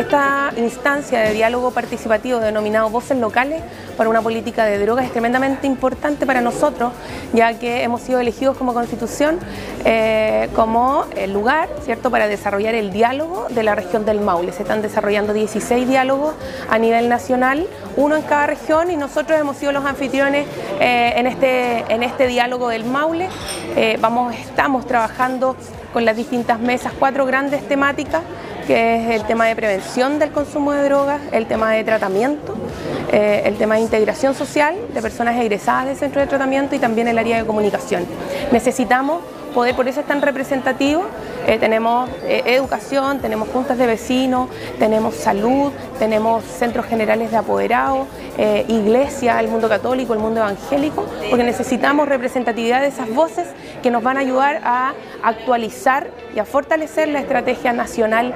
esta instancia de diálogo participativo denominado Voces Locales para una política de drogas es tremendamente importante para nosotros, ya que hemos sido elegidos como constitución eh, como el lugar ¿cierto? para desarrollar el diálogo de la región del Maule. Se están desarrollando 16 diálogos a nivel nacional, uno en cada región y nosotros hemos sido los anfitriones eh, en, este, en este diálogo del Maule. Eh, vamos, estamos trabajando con las distintas mesas, cuatro grandes temáticas, que es el tema de prevención del consumo de drogas, el tema de tratamiento, eh, el tema de integración social de personas egresadas del centro de tratamiento y también el área de comunicación. Necesitamos poder, por eso es tan representativo, eh, tenemos eh, educación, tenemos juntas de vecinos, tenemos salud, tenemos centros generales de apoderados, eh, iglesia, el mundo católico, el mundo evangélico, porque necesitamos representatividad de esas voces que nos van a ayudar a actualizar y a fortalecer la estrategia nacional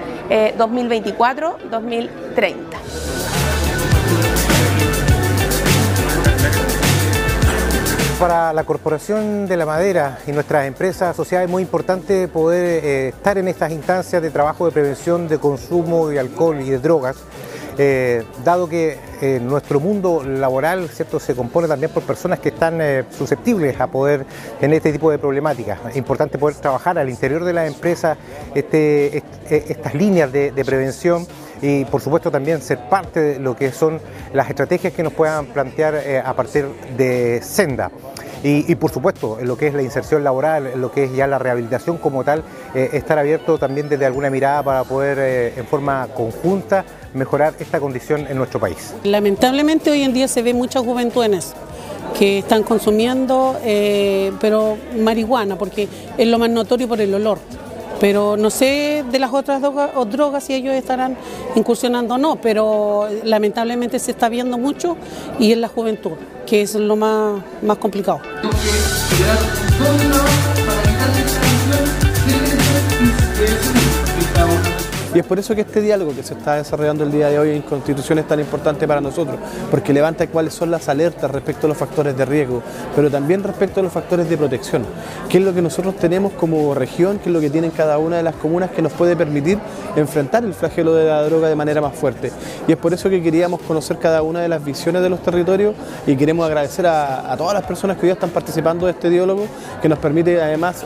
2024-2030. Para la Corporación de la Madera y nuestras empresas asociadas es muy importante poder eh, estar en estas instancias de trabajo de prevención de consumo de alcohol y de drogas, eh, dado que eh, nuestro mundo laboral ¿cierto? se compone también por personas que están susceptibles a poder tener este tipo de problemáticas. Es importante poder trabajar al interior de la empresa este, estas líneas de prevención y por supuesto también ser parte de lo que son las estrategias que nos puedan plantear a partir de Senda. Y, por supuesto, en lo que es la inserción laboral, en lo que es ya la rehabilitación como tal, eh, estar abierto también desde alguna mirada para poder eh, en forma conjunta mejorar esta condición en nuestro país. Lamentablemente hoy en día se ve muchas juventudes que están consumiendo, eh, pero marihuana, porque es lo más notorio por el olor. Pero no sé de las otras drogas, drogas si ellos estarán incursionando o no, pero lamentablemente se está viendo mucho y en la juventud, que es lo más, más complicado. Y es por eso que este diálogo que se está desarrollando el día de hoy en Constitución es tan importante para nosotros, porque levanta cuáles son las alertas respecto a los factores de riesgo, pero también respecto a los factores de protección, qué es lo que nosotros tenemos como región, qué es lo que tienen cada una de las comunas que nos puede permitir enfrentar el flagelo de la droga de manera más fuerte. Y es por eso que queríamos conocer cada una de las visiones de los territorios y queremos agradecer a, a todas las personas que hoy están participando de este diálogo, que nos permite además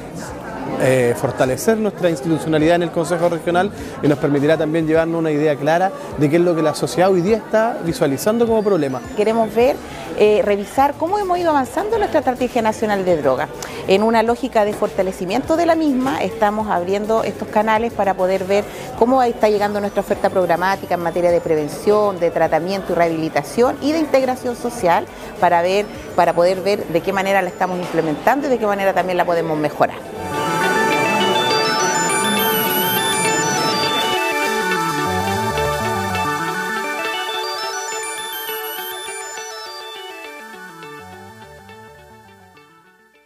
eh, fortalecer nuestra institucionalidad en el Consejo Regional y nos permitirá también llevarnos una idea clara de qué es lo que la sociedad hoy día está visualizando como problema. Queremos ver, eh, revisar cómo hemos ido avanzando nuestra estrategia nacional de droga. En una lógica de fortalecimiento de la misma, estamos abriendo estos canales para poder ver cómo está llegando nuestra oferta programática en materia de prevención, de tratamiento y rehabilitación y de integración social para ver, para poder ver de qué manera la estamos implementando y de qué manera también la podemos mejorar.